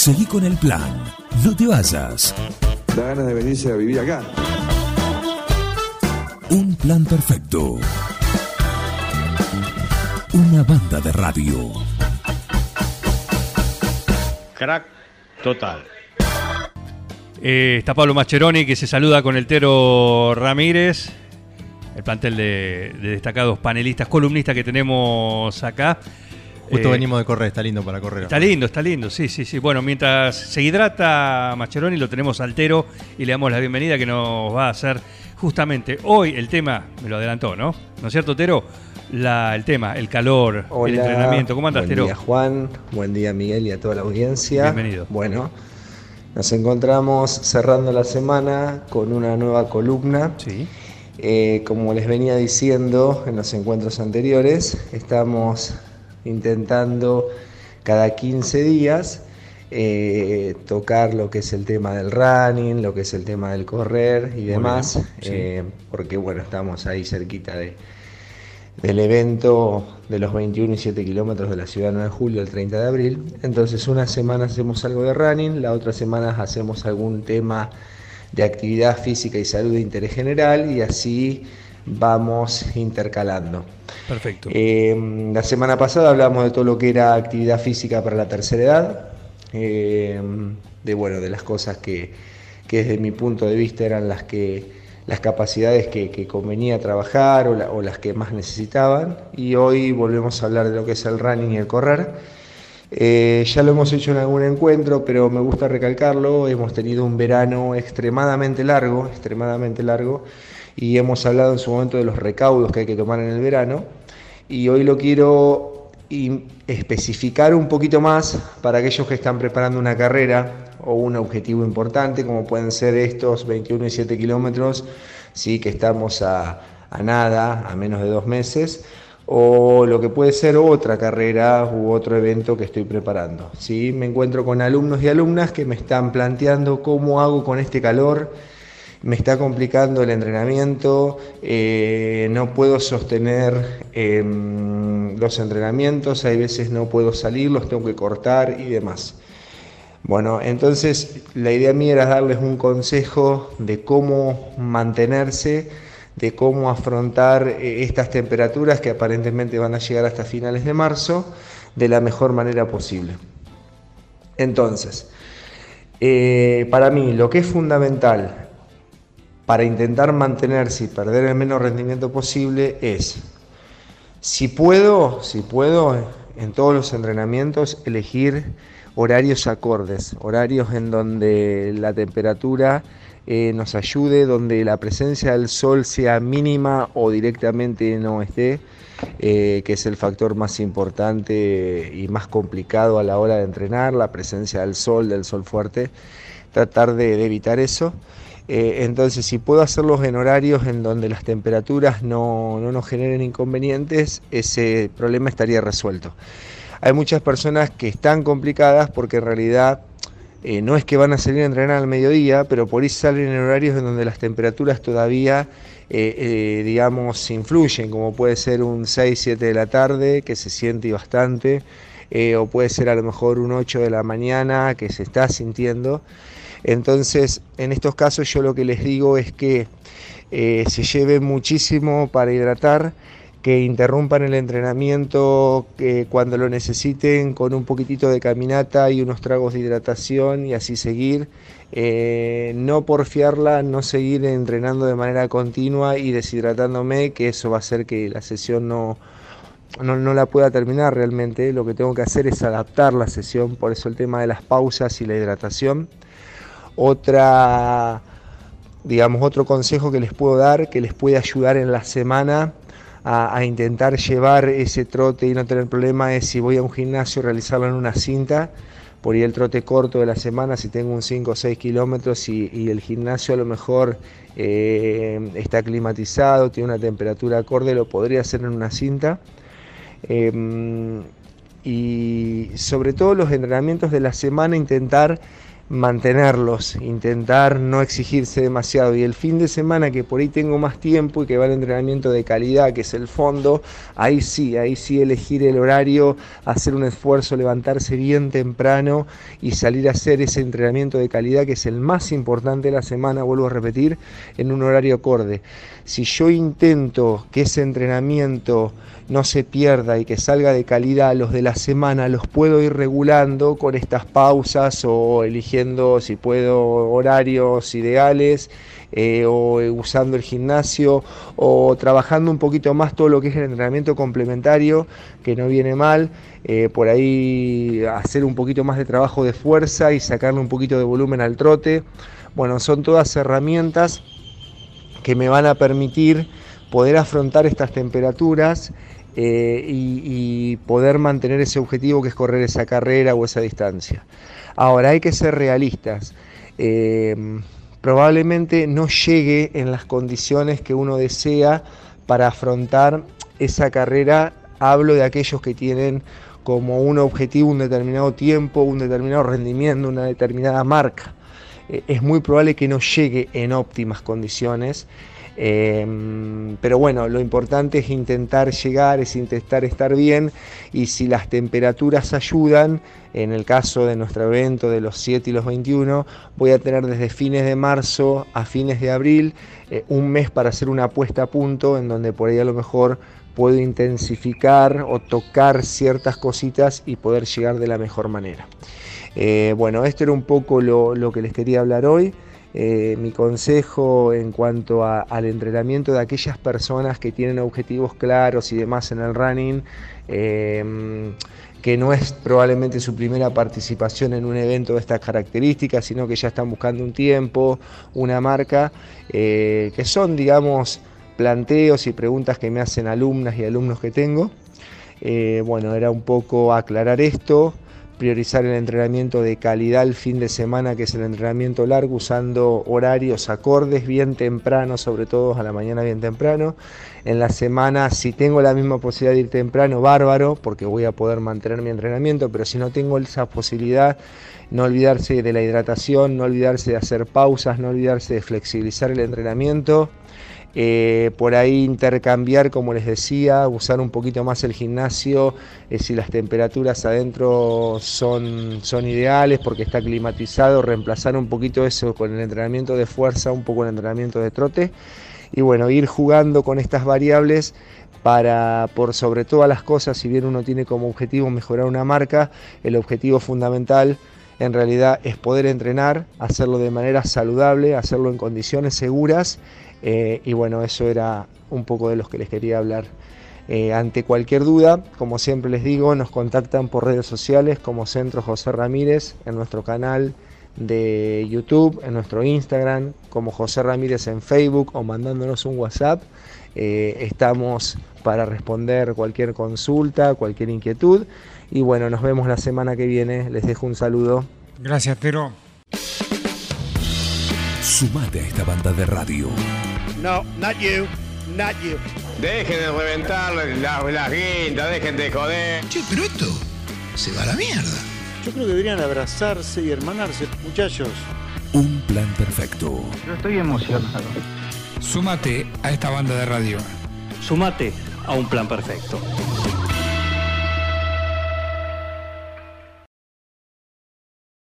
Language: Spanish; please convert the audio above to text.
Seguí con el plan. No te vayas. Da ganas de venirse a vivir acá. Un plan perfecto. Una banda de radio. Crack total. Eh, está Pablo Mascheroni que se saluda con el Tero Ramírez, el plantel de, de destacados panelistas, columnistas que tenemos acá. Justo Eh, venimos de correr, está lindo para correr. Está lindo, está lindo, sí, sí, sí. Bueno, mientras se hidrata Mascheroni, lo tenemos altero y le damos la bienvenida que nos va a hacer justamente hoy el tema, me lo adelantó, ¿no? ¿No es cierto, Tero? La, el tema, el calor, el entrenamiento. ¿Cómo andas, buen Tero? día Juan, buen día Miguel y a toda la audiencia. Bienvenido. Bueno, nos encontramos cerrando la semana con una nueva columna. Sí. Eh, como les venía diciendo en los encuentros anteriores, estamos intentando cada 15 días eh, tocar lo que es el tema del running, lo que es el tema del correr y demás, sí. eh, porque bueno, estamos ahí cerquita de, del evento de los 21 y 7 kilómetros de la ciudad 9 de julio, el 30 de abril. Entonces, una semana hacemos algo de running, la otra semana hacemos algún tema de actividad física y salud de interés general y así vamos intercalando. Perfecto. Eh, la semana pasada hablamos de todo lo que era actividad física para la tercera edad, eh, de bueno, de las cosas que, que desde mi punto de vista eran las que las capacidades que, que convenía trabajar o, la- o las que más necesitaban. Y hoy volvemos a hablar de lo que es el running y el correr. Eh, ya lo hemos hecho en algún encuentro, pero me gusta recalcarlo. Hemos tenido un verano extremadamente largo, extremadamente largo, y hemos hablado en su momento de los recaudos que hay que tomar en el verano. Y hoy lo quiero especificar un poquito más para aquellos que están preparando una carrera o un objetivo importante, como pueden ser estos 21 y 7 kilómetros, sí que estamos a, a nada, a menos de dos meses, o lo que puede ser otra carrera u otro evento que estoy preparando. ¿sí? Me encuentro con alumnos y alumnas que me están planteando cómo hago con este calor, me está complicando el entrenamiento, eh, no puedo sostener em, los entrenamientos, hay veces no puedo salir, los tengo que cortar y demás. Bueno, entonces la idea mía era darles un consejo de cómo mantenerse, de cómo afrontar eh, estas temperaturas que aparentemente van a llegar hasta finales de marzo de la mejor manera posible. Entonces, eh, para mí lo que es fundamental para intentar mantenerse y perder el menos rendimiento posible es, si puedo, si puedo, en todos los entrenamientos elegir horarios acordes, horarios en donde la temperatura eh, nos ayude, donde la presencia del sol sea mínima o directamente no esté, eh, que es el factor más importante y más complicado a la hora de entrenar, la presencia del sol, del sol fuerte, tratar de, de evitar eso. Eh, entonces, si puedo hacerlos en horarios en donde las temperaturas no, no nos generen inconvenientes, ese problema estaría resuelto. Hay muchas personas que están complicadas porque en realidad eh, no es que van a salir a entrenar al mediodía, pero por ahí salen en horarios en donde las temperaturas todavía, eh, digamos, influyen, como puede ser un 6, 7 de la tarde, que se siente bastante, o puede ser a lo mejor un 8 de la mañana, que se está sintiendo. Entonces, en estos casos yo lo que les digo es que eh, se lleven muchísimo para hidratar, que interrumpan el entrenamiento cuando lo necesiten con un poquitito de caminata y unos tragos de hidratación y así seguir. Eh, no porfiarla, no seguir entrenando de manera continua y deshidratándome, que eso va a hacer que la sesión no, no, no la pueda terminar realmente. Lo que tengo que hacer es adaptar la sesión, por eso el tema de las pausas y la hidratación. Otra, digamos, otro consejo que les puedo dar, que les puede ayudar en la semana a, intentar llevar ese trote y no tener problema, es si voy a un gimnasio, realizarlo en una cinta. Por el trote corto de la semana, si tengo un 5 o 6 kilómetros y, el gimnasio a lo mejor eh, está climatizado, tiene una temperatura acorde, lo podría hacer en una cinta. Eh, y sobre todo los entrenamientos de la semana intentar mantenerlos, intentar no exigirse demasiado. Y el fin de semana que por ahí tengo más tiempo y que va el entrenamiento de calidad, que es el fondo, ahí sí, ahí sí elegir el horario, hacer un esfuerzo, levantarse bien temprano y salir a hacer ese entrenamiento de calidad que es el más importante de la semana, vuelvo a repetir, en un horario acorde. Si yo intento que ese entrenamiento no se pierda y que salga de calidad los de la semana, los puedo ir regulando con estas pausas o eligiendo si puedo horarios ideales eh, o usando el gimnasio o trabajando un poquito más todo lo que es el entrenamiento complementario, que no viene mal, eh, por ahí hacer un poquito más de trabajo de fuerza y sacarle un poquito de volumen al trote. Bueno, son todas herramientas que me van a permitir poder afrontar estas temperaturas eh, y, poder mantener ese objetivo que es correr esa carrera o esa distancia. Ahora hay que ser realistas. Eh, probablemente no llegue en las condiciones que uno desea para afrontar esa carrera. Hablo de aquellos que tienen como un objetivo un determinado tiempo, un determinado rendimiento, una determinada marca. Eh, es muy probable que no llegue en óptimas condiciones Em, pero bueno, lo importante es intentar llegar, es intentar estar bien y si las temperaturas ayudan, en el caso de nuestro evento de los 7 y los 21, voy a tener desde fines de marzo a fines de abril eh, un mes para hacer una puesta a punto en donde por ahí a lo mejor puedo intensificar o tocar ciertas cositas y poder llegar de la mejor manera. Eh, bueno, esto era un poco lo que les quería hablar hoy. Eh, mi consejo en cuanto al entrenamiento de aquellas personas que tienen objetivos claros y demás en el running, eh, que no es probablemente su primera participación en un evento de estas características, sino que ya están buscando un tiempo, una marca, eh, que son, digamos, planteos y preguntas que me hacen alumnas y alumnos que tengo. bueno, era un poco aclarar esto priorizar el entrenamiento de calidad el fin de semana, que es el entrenamiento largo, usando horarios acordes bien temprano, sobre todo a la mañana bien temprano. En la semana, si tengo la misma posibilidad de ir temprano, bárbaro, porque voy a poder mantener mi entrenamiento, pero si no tengo esa posibilidad, no olvidarse de la hidratación, no olvidarse de hacer pausas, no olvidarse de flexibilizar el entrenamiento eh, por ahí intercambiar, como les decía, usar un poquito más el gimnasio eh, si las temperaturas adentro son, son ideales porque está climatizado, reemplazar un poquito eso con el entrenamiento de fuerza, un poco el entrenamiento de trote. Y bueno, ir jugando con estas variables para, por sobre todas las cosas, si bien uno tiene como objetivo mejorar una marca, el objetivo fundamental en realidad es poder entrenar, hacerlo de manera saludable, hacerlo en condiciones seguras eh, y bueno, eso era un poco de los que les quería hablar. Eh, ante cualquier duda, como siempre les digo, nos contactan por redes sociales como Centro José Ramírez en nuestro canal de YouTube, en nuestro Instagram, como José Ramírez en Facebook o mandándonos un WhatsApp. Eh, estamos para responder cualquier consulta, cualquier inquietud. Y bueno, nos vemos la semana que viene. Les dejo un saludo. Gracias, Tero. Sumate a esta banda de radio. No, not you, not you. Dejen de reventar las, las guindas, dejen de joder. Che, pero esto se va a la mierda. Yo creo que deberían abrazarse y hermanarse, muchachos. Un plan perfecto. Yo estoy emocionado. Súmate a esta banda de radio. Súmate a un plan perfecto.